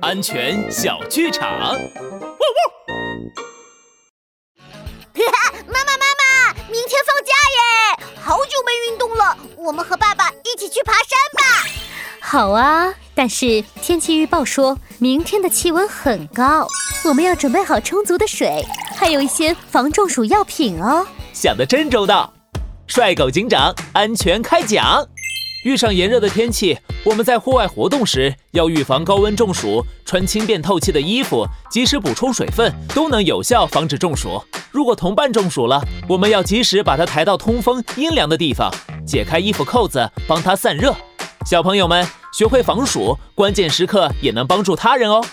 安全小剧场。妈妈妈妈，明天放假耶！好久没运动了，我们和爸爸一起去爬山吧。好啊，但是天气预报说明天的气温很高，我们要准备好充足的水，还有一些防中暑药品哦。想得真周到，帅狗警长安全开讲。遇上炎热的天气，我们在户外活动时要预防高温中暑，穿轻便透气的衣服，及时补充水分，都能有效防止中暑。如果同伴中暑了，我们要及时把他抬到通风阴凉的地方，解开衣服扣子，帮他散热。小朋友们，学会防暑，关键时刻也能帮助他人哦。